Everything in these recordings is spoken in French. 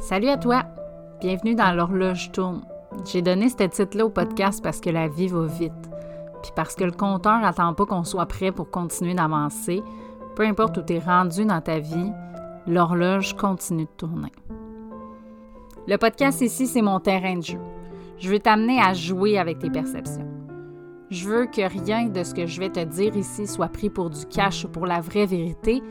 Salut à toi! Bienvenue dans l'horloge tourne. J'ai donné ce titre-là au podcast parce que la vie va vite. Puis parce que le compteur n'attend pas qu'on soit prêt pour continuer d'avancer. Peu importe où tu es rendu dans ta vie, l'horloge continue de tourner. Le podcast ici, c'est mon terrain de jeu. Je veux t'amener à jouer avec tes perceptions. Je veux que rien de ce que je vais te dire ici soit pris pour du cash ou pour la vraie vérité.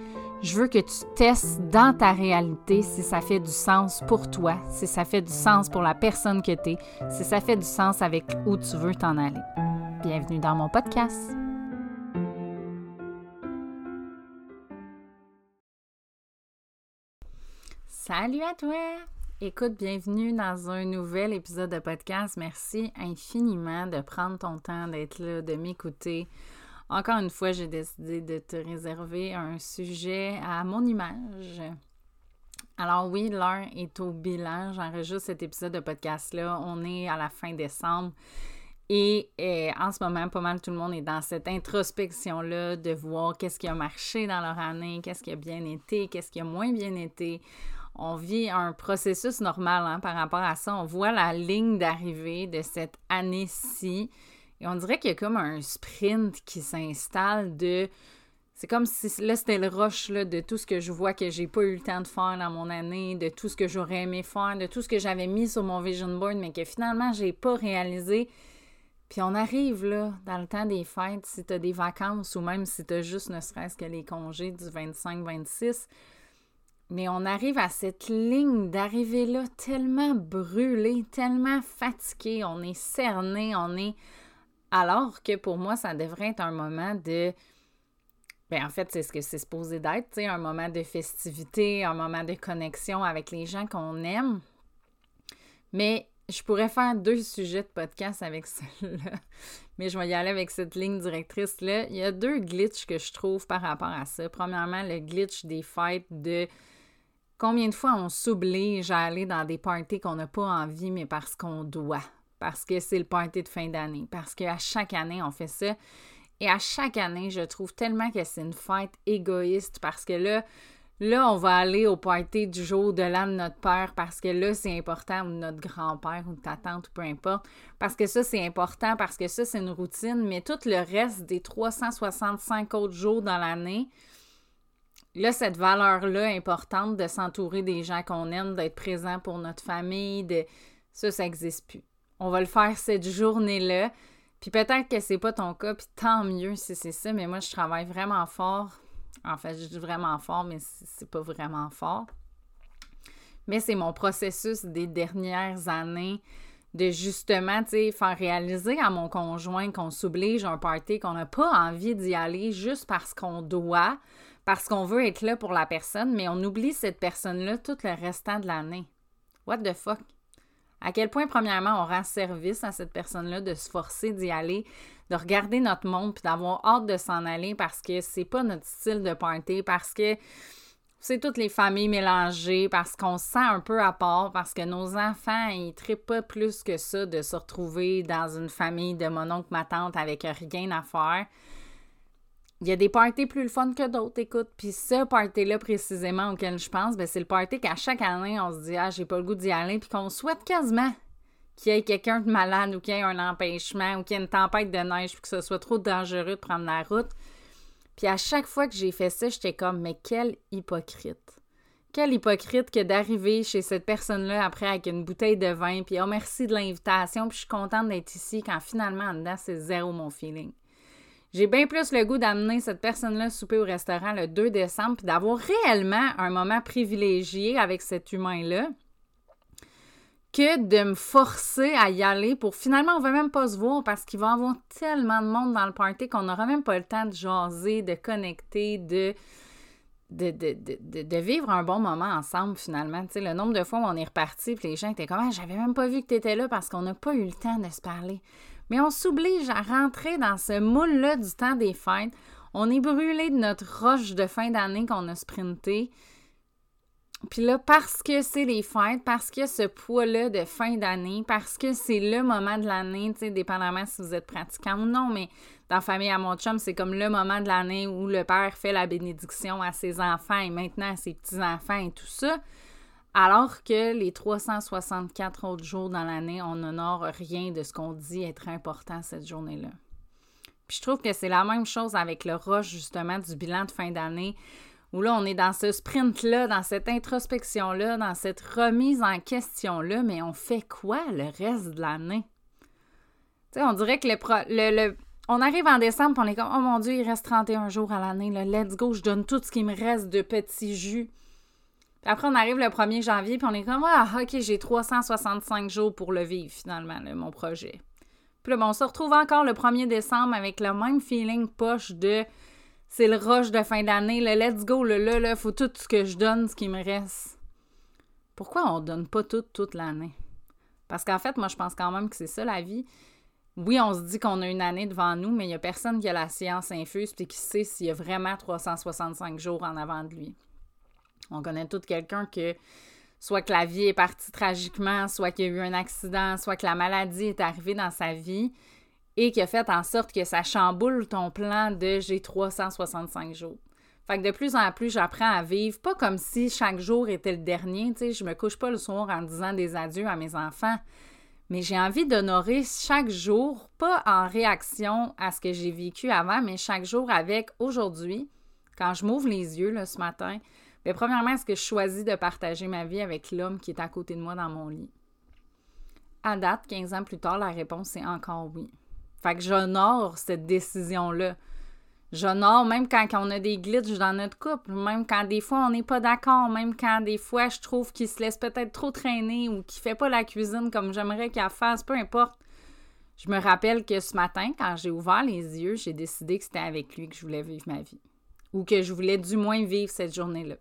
Je veux que tu testes dans ta réalité si ça fait du sens pour toi, si ça fait du sens pour la personne que tu es, si ça fait du sens avec où tu veux t'en aller. Bienvenue dans mon podcast. Salut à toi! Écoute, bienvenue dans un nouvel épisode de podcast. Merci infiniment de prendre ton temps d'être là, de m'écouter. Encore une fois, j'ai décidé de te réserver un sujet à mon image. Alors oui, l'heure est au bilan. J'enregistre cet épisode de podcast-là. On est à la fin décembre. Et, euh, en ce moment, pas mal tout le monde est dans cette introspection-là de voir qu'est-ce qui a marché dans leur année, qu'est-ce qui a bien été, qu'est-ce qui a moins bien été. On vit un processus normal hein, par rapport à ça. On voit la ligne d'arrivée de cette année-ci et on dirait qu'il y a comme un sprint qui s'installe de. C'est comme si là, c'était le rush là, de tout ce que je vois que j'ai pas eu le temps de faire dans mon année, de tout ce que j'aurais aimé faire, de tout ce que j'avais mis sur mon vision board, mais que finalement, j'ai pas réalisé. Puis on arrive là, dans le temps des fêtes, si tu as des vacances ou même si tu as juste ne serait-ce que les congés du 25-26. Mais on arrive à cette ligne d'arrivée là tellement brûlée, tellement fatigué, on est cerné, on est alors que pour moi, ça devrait être un moment de. Bien, en fait, c'est ce que c'est supposé d'être, un moment de festivité, un moment de connexion avec les gens qu'on aime. Mais je pourrais faire deux sujets de podcast avec celle-là, mais je vais y aller avec cette ligne directrice-là. Il y a deux glitches que je trouve par rapport à ça. Premièrement, le glitch des fêtes de combien de fois on s'oblige à aller dans des parties qu'on n'a pas envie, mais parce qu'on doit parce que c'est le party de fin d'année, parce qu'à chaque année, on fait ça. Et à chaque année, je trouve tellement que c'est une fête égoïste parce que là, là, on va aller au party du jour de l'an de notre père parce que là, c'est important, ou notre grand-père, ou ta tante, ou peu importe. Parce que ça, c'est important, parce que ça, c'est une routine. Mais tout le reste des 365 autres jours dans l'année, là, cette valeur-là importante de s'entourer des gens qu'on aime, d'être présent pour notre famille, de ça, ça n'existe plus on va le faire cette journée-là. Puis peut-être que c'est pas ton cas, puis tant mieux si c'est ça, mais moi, je travaille vraiment fort. En fait, je dis vraiment fort, mais c'est pas vraiment fort. Mais c'est mon processus des dernières années de justement, tu sais, faire réaliser à mon conjoint qu'on s'oblige à un party, qu'on n'a pas envie d'y aller juste parce qu'on doit, parce qu'on veut être là pour la personne, mais on oublie cette personne-là tout le restant de l'année. What the fuck? À quel point, premièrement, on rend service à cette personne-là de se forcer d'y aller, de regarder notre monde puis d'avoir hâte de s'en aller parce que c'est pas notre style de party, parce que c'est toutes les familles mélangées, parce qu'on se sent un peu à part, parce que nos enfants, ils trippent pas plus que ça de se retrouver dans une famille de mon oncle, ma tante avec rien à faire. Il y a des parties plus le fun que d'autres, écoute. Puis ce party-là, précisément, auquel je pense, ben, c'est le party qu'à chaque année, on se dit, ah, j'ai pas le goût d'y aller, puis qu'on souhaite quasiment qu'il y ait quelqu'un de malade ou qu'il y ait un empêchement ou qu'il y ait une tempête de neige, puis que ce soit trop dangereux de prendre la route. Puis à chaque fois que j'ai fait ça, j'étais comme, mais quel hypocrite. Quel hypocrite que d'arriver chez cette personne-là après avec une bouteille de vin, puis oh merci de l'invitation, puis je suis contente d'être ici quand finalement en dedans, c'est zéro mon feeling. J'ai bien plus le goût d'amener cette personne-là souper au restaurant le 2 décembre, puis d'avoir réellement un moment privilégié avec cet humain-là, que de me forcer à y aller pour finalement, on ne va même pas se voir parce qu'il va y avoir tellement de monde dans le party qu'on n'aura même pas le temps de jaser, de connecter, de. De, vivre un bon moment ensemble finalement. Le nombre de fois où on est reparti, puis les gens étaient comme ah, j'avais même pas vu que tu étais là parce qu'on n'a pas eu le temps de se parler. Mais on s'oblige à rentrer dans ce moule-là du temps des fêtes. On est brûlé de notre roche de fin d'année qu'on a sprinté. Puis là, parce que c'est les fêtes, parce que ce poids-là de fin d'année, parce que c'est le moment de l'année, tu sais, dépendamment si vous êtes pratiquant ou non, mais dans famille à mon chum, c'est comme le moment de l'année où le père fait la bénédiction à ses enfants et maintenant à ses petits-enfants et tout ça. Alors que les 364 autres jours dans l'année, on n'honore rien de ce qu'on dit être important cette journée-là. Puis je trouve que c'est la même chose avec le rush, justement, du bilan de fin d'année, où là, on est dans ce sprint-là, dans cette introspection-là, dans cette remise en question-là, mais on fait quoi le reste de l'année? Tu sais, on dirait que le, le, On arrive en décembre, on est comme, oh mon Dieu, il reste 31 jours à l'année, let's go, je donne tout ce qui me reste de petits jus après, on arrive le 1er janvier, puis on est comme, ah, OK, j'ai 365 jours pour le vivre, finalement, mon projet. Puis là, bon, on se retrouve encore le 1er décembre avec le même feeling poche de c'est le rush de fin d'année, le let's go, le là, là, faut tout ce que je donne, ce qui me reste. Pourquoi on donne pas tout toute l'année? Parce qu'en fait, moi, je pense quand même que c'est ça la vie. Oui, on se dit qu'on a une année devant nous, mais il n'y a personne qui a la science infuse et qui sait s'il y a vraiment 365 jours en avant de lui. On connaît tout quelqu'un que soit que la vie est partie tragiquement, soit qu'il y a eu un accident, soit que la maladie est arrivée dans sa vie et qui a fait en sorte que ça chamboule ton plan de j'ai 365 jours. Fait que de plus en plus, j'apprends à vivre, pas comme si chaque jour était le dernier, tu sais, je me couche pas le soir en disant des adieux à mes enfants, mais j'ai envie d'honorer chaque jour, pas en réaction à ce que j'ai vécu avant, mais chaque jour avec aujourd'hui, quand je m'ouvre les yeux là, ce matin, premièrement, est-ce que je choisis de partager ma vie avec l'homme qui est à côté de moi dans mon lit? À date, 15 ans plus tard, la réponse est encore oui. Fait que j'honore cette décision-là. J'honore même quand on a des glitches dans notre couple, même quand des fois on n'est pas d'accord, même quand des fois je trouve qu'il se laisse peut-être trop traîner ou qu'il fait pas la cuisine comme j'aimerais qu'il fasse, peu importe. Je me rappelle que ce matin, quand j'ai ouvert les yeux, j'ai décidé que c'était avec lui que je voulais vivre ma vie. Ou que je voulais du moins vivre cette journée-là.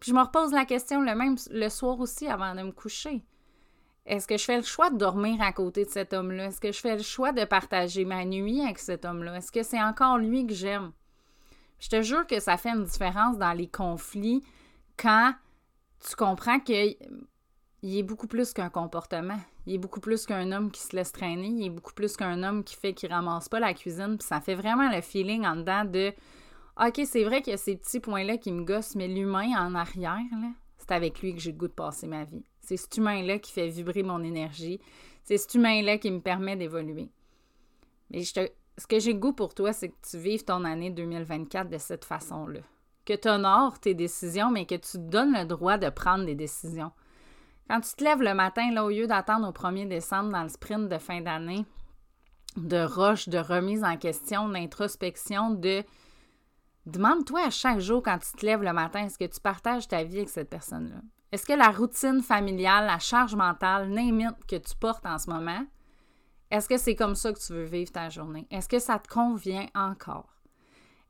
Puis je me repose la question le même le soir aussi avant de me coucher. Est-ce que je fais le choix de dormir à côté de cet homme-là? Est-ce que je fais le choix de partager ma nuit avec cet homme-là? Est-ce que c'est encore lui que j'aime? Je te jure que ça fait une différence dans les conflits quand tu comprends qu'il est beaucoup plus qu'un comportement. Il est beaucoup plus qu'un homme qui se laisse traîner. Il est beaucoup plus qu'un homme qui fait qu'il ramasse pas la cuisine. Puis ça fait vraiment le feeling en dedans de OK, c'est vrai qu'il y a ces petits points-là qui me gossent, mais l'humain en arrière, c'est avec lui que j'ai le goût de passer ma vie. C'est cet humain-là qui fait vibrer mon énergie. C'est cet humain-là qui me permet d'évoluer. Mais ce que j'ai goût pour toi, c'est que tu vives ton année 2024 de cette façon-là. Que tu honores tes décisions, mais que tu te donnes le droit de prendre des décisions. Quand tu te lèves le matin, là, au lieu d'attendre au 1er décembre dans le sprint de fin d'année, de roche, de remise en question, d'introspection, de Demande-toi à chaque jour quand tu te lèves le matin, est-ce que tu partages ta vie avec cette personne-là? Est-ce que la routine familiale, la charge mentale, name que tu portes en ce moment, est-ce que c'est comme ça que tu veux vivre ta journée? Est-ce que ça te convient encore?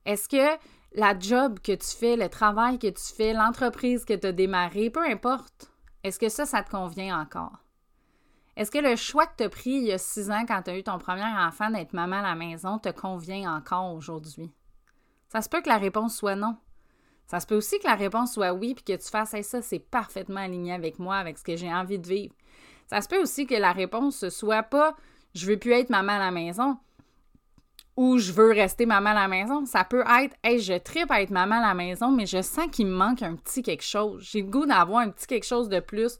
Est-ce que la job que tu fais, le travail que tu fais, l'entreprise que tu as démarré, peu importe, est-ce que ça, ça te convient encore? Est-ce que le choix que tu as pris il y a six ans quand tu as eu ton premier enfant d'être maman à la maison te convient encore aujourd'hui? Ça se peut que la réponse soit non. Ça se peut aussi que la réponse soit oui, puis que tu fasses ça, c'est parfaitement aligné avec moi, avec ce que j'ai envie de vivre. Ça se peut aussi que la réponse soit pas je veux plus être maman à la maison ou je veux rester maman à la maison. Ça peut être hey, je tripe à être maman à la maison, mais je sens qu'il me manque un petit quelque chose. J'ai le goût d'avoir un petit quelque chose de plus,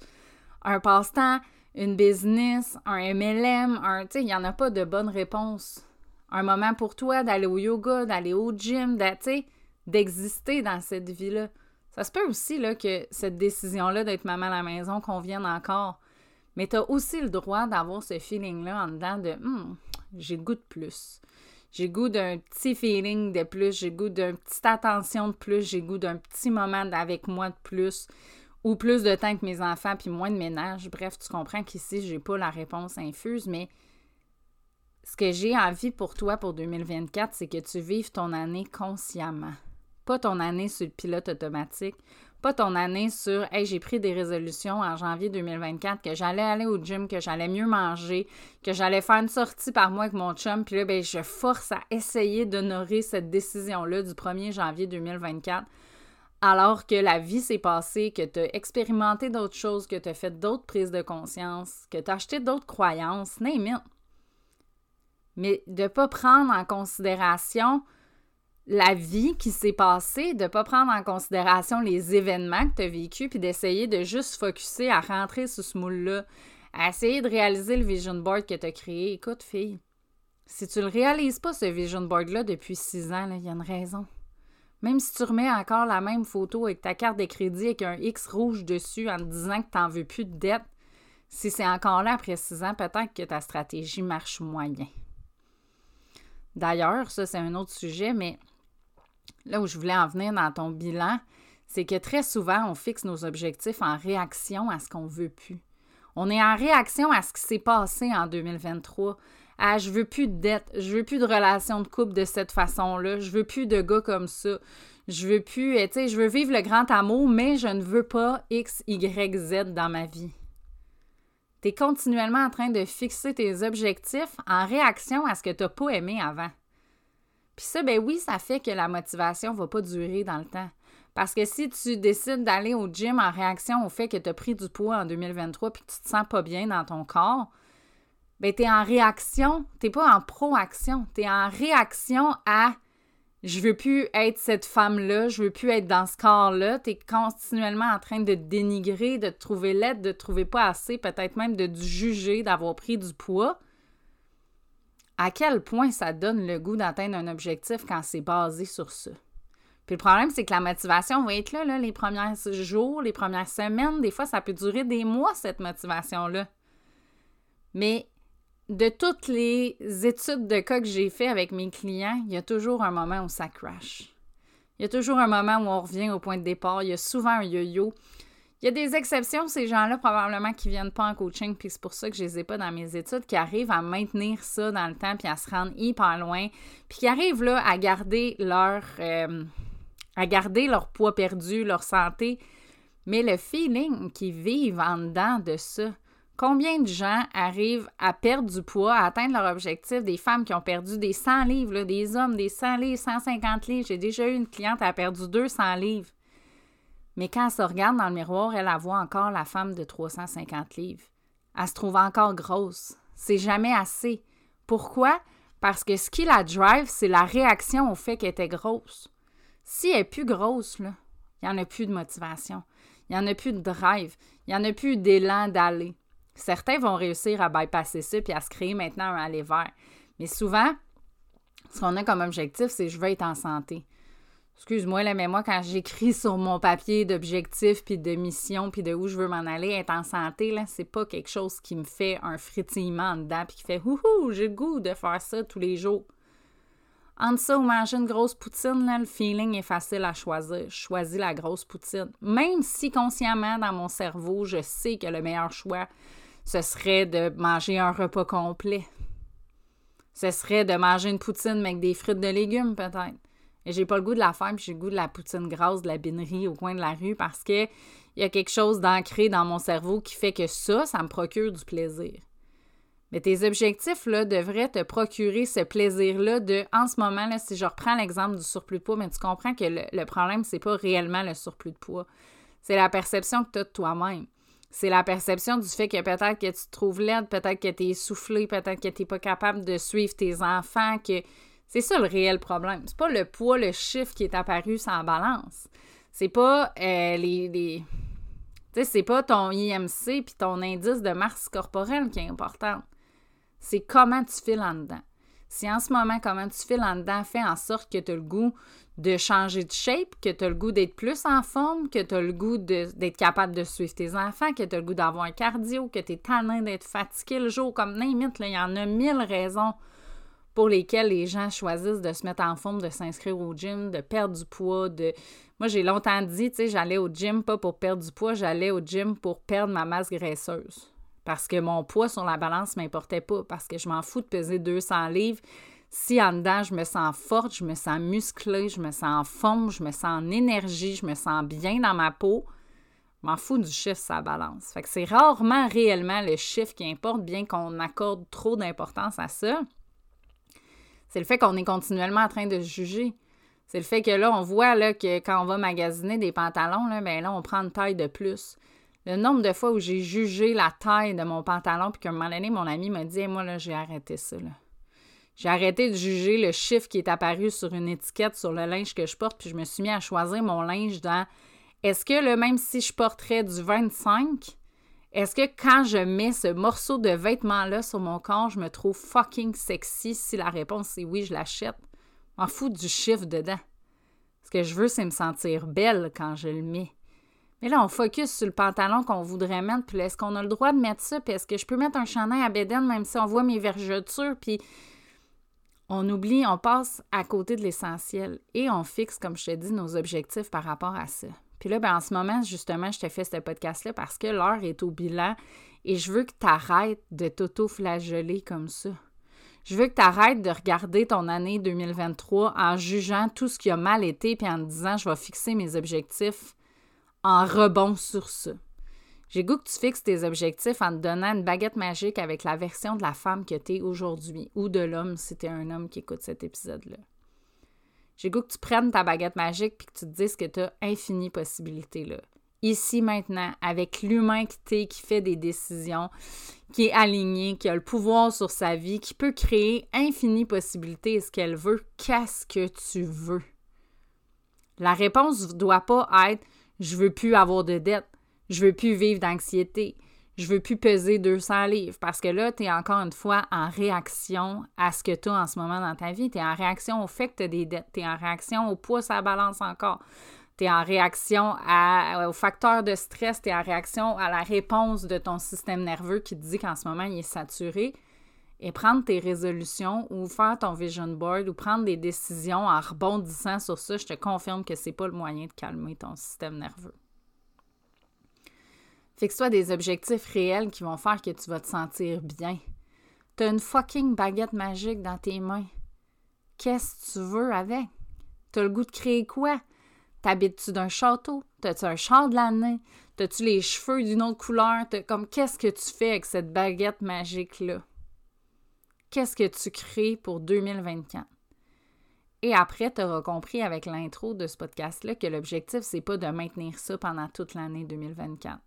un passe-temps, une business, un MLM, un. Tu sais, il n'y en a pas de bonne réponse un moment pour toi d'aller au yoga, d'aller au gym, d'exister dans cette vie-là. Ça se peut aussi là, que cette décision-là d'être maman à la maison convienne encore. Mais tu as aussi le droit d'avoir ce feeling-là en dedans de hmm, j'ai goût de plus. J'ai goût d'un petit feeling de plus, j'ai goût d'une petite attention de plus, j'ai goût d'un petit moment avec moi de plus, ou plus de temps que mes enfants, puis moins de ménage. Bref, tu comprends qu'ici, j'ai pas la réponse infuse, mais ce que j'ai envie pour toi pour 2024, c'est que tu vives ton année consciemment. Pas ton année sur le pilote automatique, pas ton année sur Hey, j'ai pris des résolutions en janvier 2024 que j'allais aller au gym, que j'allais mieux manger, que j'allais faire une sortie par mois avec mon chum, puis là, ben, je force à essayer d'honorer cette décision-là du 1er janvier 2024 alors que la vie s'est passée, que tu as expérimenté d'autres choses, que tu as fait d'autres prises de conscience, que tu as acheté d'autres croyances, name it mais de ne pas prendre en considération la vie qui s'est passée, de ne pas prendre en considération les événements que tu as vécus, puis d'essayer de juste focuser à rentrer sous ce moule-là, à essayer de réaliser le vision board que tu as créé. Écoute, fille, si tu ne le réalises pas, ce vision board-là, depuis six ans, il y a une raison. Même si tu remets encore la même photo avec ta carte de crédit avec un X rouge dessus en te disant que tu n'en veux plus de dette, si c'est encore là après six ans, peut-être que ta stratégie marche moyen. D'ailleurs, ça c'est un autre sujet, mais là où je voulais en venir dans ton bilan, c'est que très souvent, on fixe nos objectifs en réaction à ce qu'on veut plus. On est en réaction à ce qui s'est passé en 2023. Ah, je veux plus de dette, je veux plus de relations de couple de cette façon-là, je veux plus de gars comme ça. Je veux plus, eh, tu sais, je veux vivre le grand amour, mais je ne veux pas X, Y, Z dans ma vie. Tu es continuellement en train de fixer tes objectifs en réaction à ce que tu n'as pas aimé avant. Puis ça, ben oui, ça fait que la motivation ne va pas durer dans le temps. Parce que si tu décides d'aller au gym en réaction au fait que tu as pris du poids en 2023 puis que tu te sens pas bien dans ton corps, ben tu es en réaction, tu pas en proaction, tu es en réaction à je veux plus être cette femme-là, je veux plus être dans ce corps-là. Tu es continuellement en train de dénigrer, de te trouver laide, de te trouver pas assez, peut-être même de te juger d'avoir pris du poids à quel point ça donne le goût d'atteindre un objectif quand c'est basé sur ça? Puis le problème, c'est que la motivation va être là, là, les premiers jours, les premières semaines. Des fois, ça peut durer des mois, cette motivation-là. Mais de toutes les études de cas que j'ai fait avec mes clients, il y a toujours un moment où ça crash. Il y a toujours un moment où on revient au point de départ. Il y a souvent un yo-yo. Il y a des exceptions, ces gens-là, probablement, qui viennent pas en coaching, puis c'est pour ça que je les ai pas dans mes études, qui arrivent à maintenir ça dans le temps, puis à se rendre hyper loin, puis qui arrivent là à garder leur, euh, à garder leur poids perdu, leur santé, mais le feeling qu'ils vivent en dedans de ça. Combien de gens arrivent à perdre du poids, à atteindre leur objectif? Des femmes qui ont perdu des 100 livres, des hommes, des 100 livres, 150 livres. J'ai déjà eu une cliente qui a perdu 200 livres. Mais quand elle se regarde dans le miroir, elle, voit encore la femme de 350 livres. Elle se trouve encore grosse. C'est jamais assez. Pourquoi? Parce que ce qui la drive, c'est la réaction au fait qu'elle était grosse. Si elle est plus grosse, il n'y en a plus de motivation. Il n'y en a plus de drive. Il n'y en a plus d'élan d'aller. Certains vont réussir à bypasser ça puis à se créer maintenant un aller vert. Mais souvent, ce qu'on a comme objectif, c'est je veux être en santé. Excuse-moi, là, mais moi, quand j'écris sur mon papier d'objectifs, puis de mission, puis de où je veux m'en aller, être en santé, là, c'est pas quelque chose qui me fait un frétillement dedans, puis qui fait « Houhou, j'ai le goût de faire ça tous les jours ». Entre ça ou manger une grosse poutine, là, le feeling est facile à choisir. Je choisis la grosse poutine. Même si consciemment, dans mon cerveau, je sais que le meilleur choix, ce serait de manger un repas complet. Ce serait de manger une poutine avec des frites de légumes, peut-être. Et j'ai pas le goût de la faire, puis j'ai le goût de la poutine grasse de la binerie au coin de la rue parce que il y a quelque chose d'ancré dans mon cerveau qui fait que ça, ça me procure du plaisir. Mais tes objectifs là, devraient te procurer ce plaisir-là de, en ce moment, là, si je reprends l'exemple du surplus de poids, mais tu comprends que le, le problème, c'est pas réellement le surplus de poids. C'est la perception que tu as de toi-même. C'est la perception du fait que peut-être que tu te trouves laide, peut-être que tu es essoufflé, peut-être que tu n'es pas capable de suivre tes enfants, que c'est ça le réel problème. C'est pas le poids, le chiffre qui est apparu sans balance. C'est pas euh, les. Tu sais, c'est pas ton IMC puis ton indice de masse corporelle qui est important. C'est comment tu files en dedans. Si en ce moment, comment tu files en dedans fait en sorte que tu as le goût de changer de shape, que tu as le goût d'être plus en forme, que tu as le goût d'être capable de suivre tes enfants, que tu as le goût d'avoir un cardio, que tu es tanné d'être fatigué le jour, comme n'importe, il y en a mille raisons pour lesquels les gens choisissent de se mettre en forme, de s'inscrire au gym, de perdre du poids, de... Moi, j'ai longtemps dit, tu sais, j'allais au gym pas pour perdre du poids, j'allais au gym pour perdre ma masse graisseuse. Parce que mon poids sur la balance m'importait pas, parce que je m'en fous de peser 200 livres. Si en dedans, je me sens forte, je me sens musclée, je me sens en forme, je me sens en énergie, je me sens bien dans ma peau, m'en fous du chiffre la balance. Fait que c'est rarement réellement le chiffre qui importe, bien qu'on accorde trop d'importance à ça. C'est le fait qu'on est continuellement en train de juger. C'est le fait que là, on voit là, que quand on va magasiner des pantalons, là, ben là, on prend une taille de plus. Le nombre de fois où j'ai jugé la taille de mon pantalon, puis qu'à un moment donné, mon ami m'a dit moi, là, j'ai arrêté ça. Là. J'ai arrêté de juger le chiffre qui est apparu sur une étiquette sur le linge que je porte, puis je me suis mis à choisir mon linge dans est-ce que le même si je porterais du 25, est-ce que quand je mets ce morceau de vêtement-là sur mon corps, je me trouve fucking sexy? Si la réponse est oui, je l'achète. M'en fous du chiffre dedans. Ce que je veux, c'est me sentir belle quand je le mets. Mais là, on focus sur le pantalon qu'on voudrait mettre, puis est-ce qu'on a le droit de mettre ça, puis est-ce que je peux mettre un chandail à bédaine même si on voit mes vergetures, puis on oublie, on passe à côté de l'essentiel et on fixe, comme je te dis, nos objectifs par rapport à ça. Puis là, ben, en ce moment, justement, je te fais ce podcast-là parce que l'heure est au bilan et je veux que tu arrêtes de t'auto-flageller comme ça. Je veux que tu arrêtes de regarder ton année 2023 en jugeant tout ce qui a mal été puis en disant je vais fixer mes objectifs en rebond sur ça. J'ai goût que tu fixes tes objectifs en te donnant une baguette magique avec la version de la femme que tu es aujourd'hui ou de l'homme si tu es un homme qui écoute cet épisode-là. J'ai goût que tu prennes ta baguette magique puis que tu te dises que tu as infini possibilités là. Ici, maintenant, avec l'humain qui t'es, qui fait des décisions, qui est aligné, qui a le pouvoir sur sa vie, qui peut créer infini possibilités et ce qu'elle veut, qu'est-ce que tu veux? La réponse ne doit pas être je veux plus avoir de dettes, je veux plus vivre d'anxiété, je veux plus peser 200 livres parce que là, tu es encore une fois en réaction à ce que tu as en ce moment dans ta vie. Tu es en réaction au fait que tu as des dettes. Tu es en réaction au poids à balance encore. Tu es en réaction à, au facteur de stress. Tu es en réaction à la réponse de ton système nerveux qui te dit qu'en ce moment, il est saturé. Et prendre tes résolutions ou faire ton vision board ou prendre des décisions en rebondissant sur ça, je te confirme que c'est pas le moyen de calmer ton système nerveux. Fixe-toi des objectifs réels qui vont faire que tu vas te sentir bien. T'as une fucking baguette magique dans tes mains. Qu'est-ce que tu veux avec? T'as le goût de créer quoi? T'habites-tu d'un château? T'as-tu un char de l'année? T'as-tu les cheveux d'une autre couleur? comme qu'est-ce que tu fais avec cette baguette magique-là? Qu'est-ce que tu crées pour 2024? Et après, tu auras compris avec l'intro de ce podcast-là que l'objectif, c'est pas de maintenir ça pendant toute l'année 2024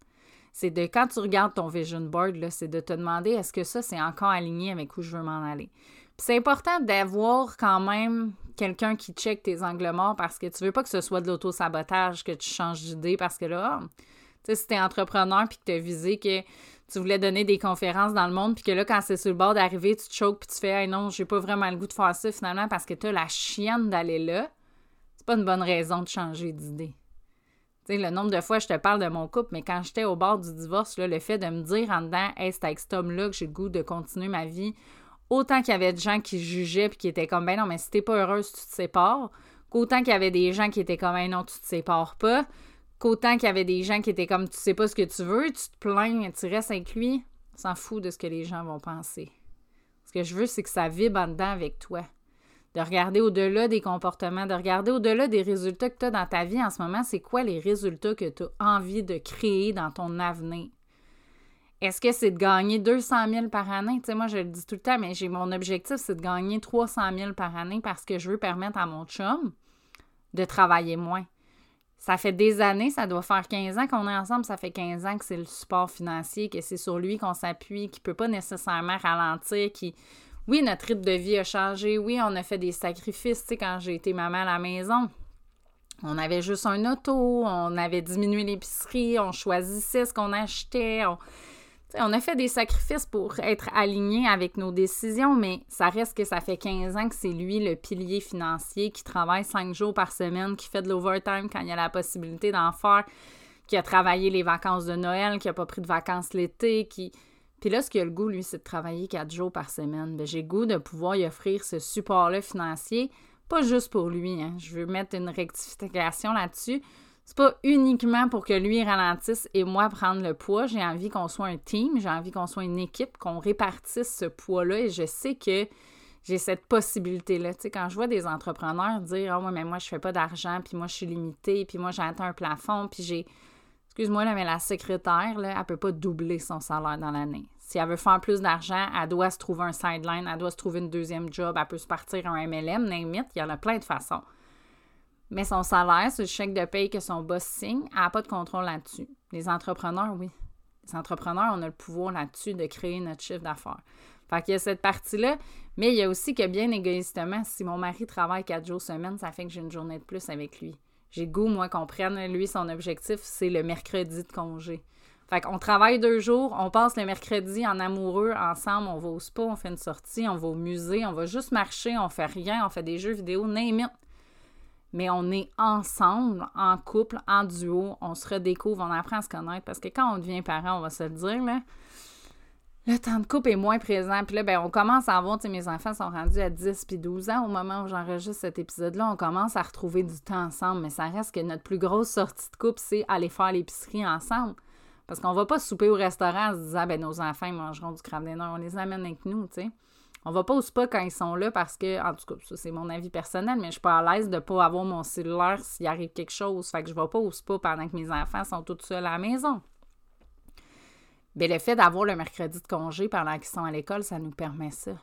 c'est de quand tu regardes ton vision board, c'est de te demander est-ce que ça, c'est encore aligné avec où je veux m'en aller? c'est important d'avoir quand même quelqu'un qui check tes angles morts parce que tu veux pas que ce soit de l'auto-sabotage, que tu changes d'idée parce que là, oh, tu sais, si t'es entrepreneur puis que t'as visé que tu voulais donner des conférences dans le monde puis que là, quand c'est sur le bord d'arriver, tu te choques puis tu fais hey, non, j'ai pas vraiment le goût de faire ça finalement parce que t'as la chienne d'aller là, c'est pas une bonne raison de changer d'idée le nombre de fois je te parle de mon couple, mais quand j'étais au bord du divorce, le fait de me dire en dedans, hey, c'est avec cet homme-là que j'ai le goût de continuer ma vie, autant qu'il y avait des gens qui jugeaient puis qui étaient comme, ben non, mais si t'es pas heureuse, tu te sépares, qu'autant qu'il y avait des gens qui étaient comme, ben non, tu te sépares pas, qu'autant qu'il y avait des gens qui étaient comme, tu sais pas ce que tu veux, tu te plains, tu restes avec lui, s'en fout de ce que les gens vont penser. Ce que je veux, c'est que ça vibre en dedans avec toi de regarder au-delà des comportements, de regarder au-delà des résultats que tu as dans ta vie en ce moment, c'est quoi les résultats que tu as envie de créer dans ton avenir? Est-ce que c'est de gagner 200 000 par année? Tu sais, moi, je le dis tout le temps, mais j'ai mon objectif, c'est de gagner 300 000 par année parce que je veux permettre à mon chum de travailler moins. Ça fait des années, ça doit faire 15 ans qu'on est ensemble, ça fait 15 ans que c'est le support financier, que c'est sur lui qu'on s'appuie, qui ne peut pas nécessairement ralentir, qui oui, notre rythme de vie a changé. Oui, on a fait des sacrifices. Tu sais, quand j'ai été maman à la maison, on avait juste un auto, on avait diminué l'épicerie, on choisissait ce qu'on achetait. On, on a fait des sacrifices pour être aligné avec nos décisions, mais ça reste que ça fait 15 ans que c'est lui le pilier financier qui travaille 5 jours par semaine, qui fait de l'overtime quand il y a la possibilité d'en faire, qui a travaillé les vacances de Noël, qui n'a pas pris de vacances l'été, qui puis là, ce qu'il a le goût, lui, c'est de travailler quatre jours par semaine. Ben, j'ai goût de pouvoir y offrir ce support-là financier, pas juste pour lui. Hein. Je veux mettre une rectification là-dessus. C'est pas uniquement pour que lui ralentisse et moi prendre le poids. J'ai envie qu'on soit un team, j'ai envie qu'on soit une équipe, qu'on répartisse ce poids-là et je sais que j'ai cette possibilité-là. Tu sais, quand je vois des entrepreneurs dire Ah, oh, mais moi, je fais pas d'argent, puis moi, je suis limité, puis moi, j'ai atteint un plafond, puis j'ai. Excuse-moi, là, mais la secrétaire, là, elle peut pas doubler son salaire dans l'année. Si elle veut faire plus d'argent, elle doit se trouver un sideline, elle doit se trouver une deuxième job, elle peut se partir un MLM, name il y en a plein de façons. Mais son salaire, le chèque de paye que son boss signe, elle n'a pas de contrôle là-dessus. Les entrepreneurs, oui. Les entrepreneurs, on a le pouvoir là-dessus de créer notre chiffre d'affaires. Fait qu'il y a cette partie-là, mais il y a aussi que bien égoïstement, si mon mari travaille quatre jours semaine, ça fait que j'ai une journée de plus avec lui. J'ai goût, moi, qu'on prenne, lui, son objectif, c'est le mercredi de congé. Fait qu'on travaille deux jours, on passe le mercredi en amoureux ensemble, on va au spa, on fait une sortie, on va au musée, on va juste marcher, on fait rien, on fait des jeux vidéo, name it. Mais on est ensemble, en couple, en duo, on se redécouvre, on apprend à se connaître parce que quand on devient parent, on va se le dire, là, le temps de couple est moins présent. Puis là, ben, on commence à avoir, tu mes enfants sont rendus à 10 puis 12 ans au moment où j'enregistre cet épisode-là. On commence à retrouver du temps ensemble, mais ça reste que notre plus grosse sortie de couple, c'est aller faire l'épicerie ensemble. Parce qu'on va pas souper au restaurant en se disant, ben, nos enfants, mangeront du crabe des On les amène avec nous, tu sais. On va pas au spa quand ils sont là parce que, en tout cas, ça c'est mon avis personnel, mais je suis pas à l'aise de pas avoir mon cellulaire s'il arrive quelque chose. Fait que je vais pas au spa pendant que mes enfants sont tous seuls à la maison. Mais le fait d'avoir le mercredi de congé pendant qu'ils sont à l'école, ça nous permet ça.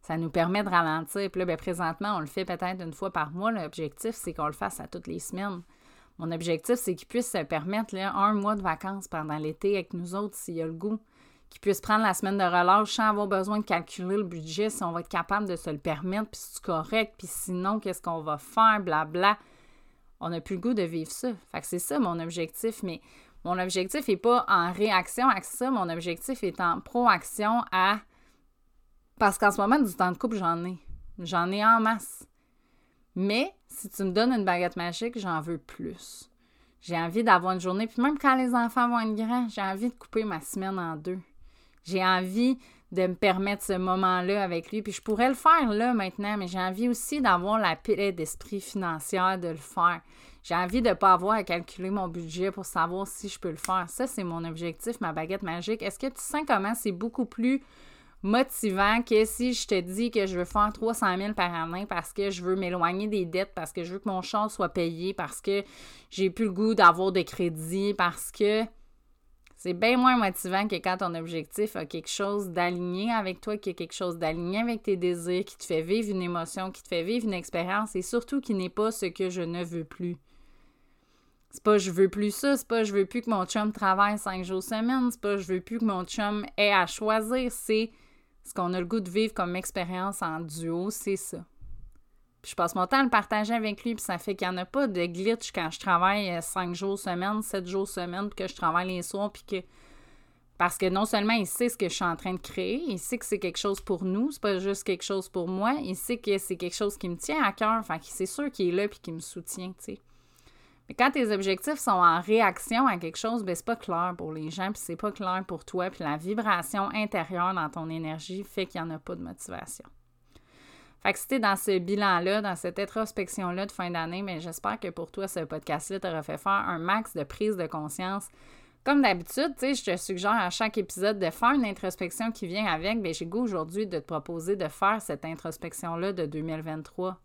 Ça nous permet de ralentir. Puis là, ben, présentement, on le fait peut-être une fois par mois. L'objectif, c'est qu'on le fasse à toutes les semaines. Mon objectif, c'est qu'ils puissent se permettre un mois de vacances pendant l'été avec nous autres s'il y a le goût. Qu'ils puissent prendre la semaine de relâche sans avoir besoin de calculer le budget, si on va être capable de se le permettre, puis c'est correct, puis sinon, qu'est-ce qu'on va faire, blabla. On n'a plus le goût de vivre ça. Fait que c'est ça mon objectif. Mais mon objectif n'est pas en réaction à ça, mon objectif est en proaction à. Parce qu'en ce moment, du temps de couple, j'en ai. J'en ai en masse. Mais si tu me donnes une baguette magique, j'en veux plus. J'ai envie d'avoir une journée, puis même quand les enfants vont être grands, j'ai envie de couper ma semaine en deux. J'ai envie de me permettre ce moment-là avec lui. Puis je pourrais le faire là maintenant, mais j'ai envie aussi d'avoir la paix d'esprit financière de le faire. J'ai envie de ne pas avoir à calculer mon budget pour savoir si je peux le faire. Ça, c'est mon objectif, ma baguette magique. Est-ce que tu sens comment c'est beaucoup plus motivant que si je te dis que je veux faire 300 000 par année parce que je veux m'éloigner des dettes, parce que je veux que mon champ soit payé, parce que j'ai plus le goût d'avoir de crédit, parce que c'est bien moins motivant que quand ton objectif a quelque chose d'aligné avec toi, qu'il y a quelque chose d'aligné avec tes désirs, qui te fait vivre une émotion, qui te fait vivre une expérience et surtout qui n'est pas ce que je ne veux plus. C'est pas je veux plus ça, c'est pas je veux plus que mon chum travaille cinq jours semaine, c'est pas je veux plus que mon chum ait à choisir, c'est ce qu'on a le goût de vivre comme expérience en duo, c'est ça. Puis je passe mon temps à le partager avec lui, puis ça fait qu'il n'y en a pas de glitch quand je travaille euh, cinq jours semaine, sept jours semaine, puis que je travaille les soirs, puis que. Parce que non seulement il sait ce que je suis en train de créer, il sait que c'est quelque chose pour nous, c'est pas juste quelque chose pour moi, il sait que c'est quelque chose qui me tient à cœur, fait c'est sûr qu'il est là puis qu'il me soutient, tu sais. Mais quand tes objectifs sont en réaction à quelque chose, ben c'est pas clair pour les gens, puis c'est pas clair pour toi, puis la vibration intérieure dans ton énergie fait qu'il n'y en a pas de motivation. Fait que si t'es dans ce bilan-là, dans cette introspection-là de fin d'année, mais ben, j'espère que pour toi, ce podcast-là t'aura fait faire un max de prise de conscience. Comme d'habitude, tu sais, je te suggère à chaque épisode de faire une introspection qui vient avec. Bien, j'ai goût aujourd'hui de te proposer de faire cette introspection-là de 2023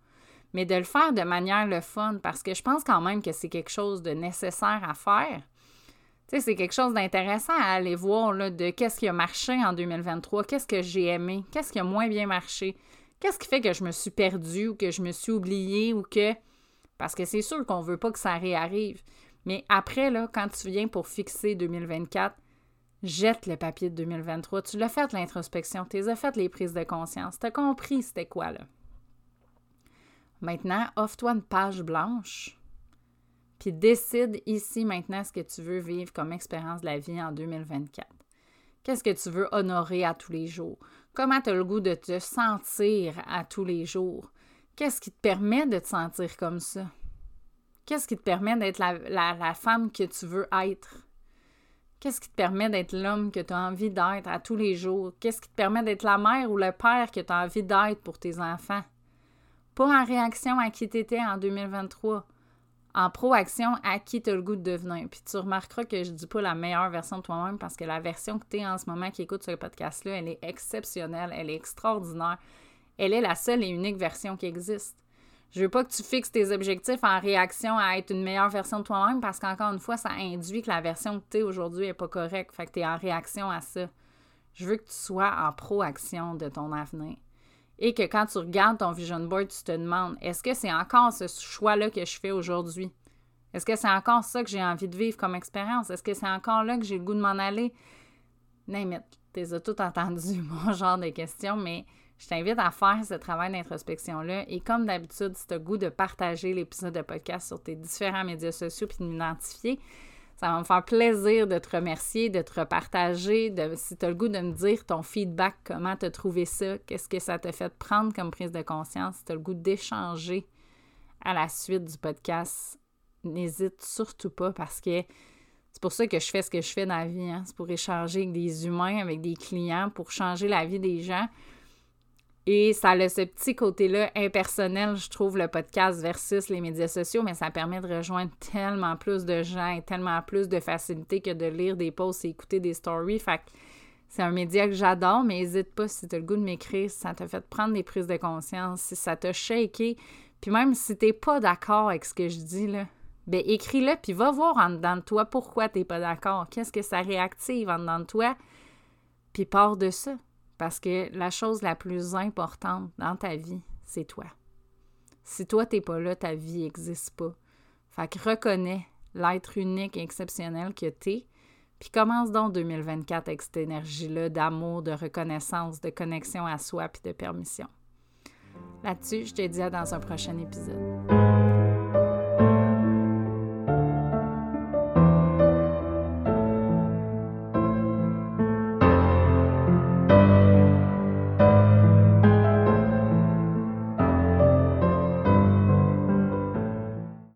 mais de le faire de manière le fun parce que je pense quand même que c'est quelque chose de nécessaire à faire. Tu sais, c'est quelque chose d'intéressant à aller voir là, de qu'est-ce qui a marché en 2023, qu'est-ce que j'ai aimé, qu'est-ce qui a moins bien marché, qu'est-ce qui fait que je me suis perdue ou que je me suis oubliée ou que. Parce que c'est sûr qu'on ne veut pas que ça réarrive. Mais après, là, quand tu viens pour fixer 2024, jette le papier de 2023. Tu l'as fait l'introspection, tu as fait les prises de conscience, tu as compris c'était quoi là. Maintenant, offre-toi une page blanche, puis décide ici maintenant ce que tu veux vivre comme expérience de la vie en 2024. Qu'est-ce que tu veux honorer à tous les jours? Comment tu as le goût de te sentir à tous les jours? Qu'est-ce qui te permet de te sentir comme ça? Qu'est-ce qui te permet d'être la, la, femme que tu veux être? Qu'est-ce qui te permet d'être l'homme que tu as envie d'être à tous les jours? Qu'est-ce qui te permet d'être la mère ou le père que tu as envie d'être pour tes enfants? Pas en réaction à qui tu étais en 2023, en proaction à qui tu as le goût de devenir. Puis tu remarqueras que je dis pas la meilleure version de toi-même parce que la version que tu es en ce moment qui écoute ce podcast-là, elle est exceptionnelle, elle est extraordinaire. Elle est la seule et unique version qui existe. Je veux pas que tu fixes tes objectifs en réaction à être une meilleure version de toi-même parce qu'encore une fois, ça induit que la version que tu es aujourd'hui n'est pas correcte. Fait que tu es en réaction à ça. Je veux que tu sois en proaction de ton avenir et que quand tu regardes ton vision board, tu te demandes est-ce que c'est encore ce choix-là que je fais aujourd'hui? Est-ce que c'est encore ça que j'ai envie de vivre comme expérience? Est-ce que c'est encore là que j'ai le goût de m'en aller? Name Tu as tout entendu, mon genre de questions, mais je t'invite à faire ce travail d'introspection-là. Et comme d'habitude, si tu as le goût de partager l'épisode de podcast sur tes différents médias sociaux puis de m'identifier, ça va me faire plaisir de te remercier, de te repartager, si tu as le goût de me dire ton feedback, comment tu as trouvé ça, qu'est-ce que ça t'a fait prendre comme prise de conscience, si tu as le goût d'échanger à la suite du podcast, n'hésite surtout pas parce que c'est pour ça que je fais ce que je fais dans la vie. Hein. C'est pour échanger avec des humains, avec des clients, pour changer la vie des gens. Et ça a ce petit côté-là impersonnel, je trouve, le podcast versus les médias sociaux, mais ça permet de rejoindre tellement plus de gens et tellement plus de facilité que de lire des posts et écouter des stories. Fait que c'est un média que j'adore, mais n'hésite pas si tu as le goût de m'écrire, si ça t'a fait prendre des prises de conscience, si ça t'a shaké. Puis même si t'es pas d'accord avec ce que je dis, là, ben écris-le, puis va voir en dedans de toi pourquoi t'es pas d'accord. Qu'est-ce que ça réactive en dedans de toi? Puis pars de ça. Parce que la chose la plus importante dans ta vie, c'est toi. Si toi, t'es pas là, ta vie n'existe pas. Fait que reconnais l'être unique et exceptionnel que t'es, puis commence donc 2024 avec cette énergie-là d'amour, de reconnaissance, de connexion à soi, puis de permission. Là-dessus, je te dis à dans un prochain épisode.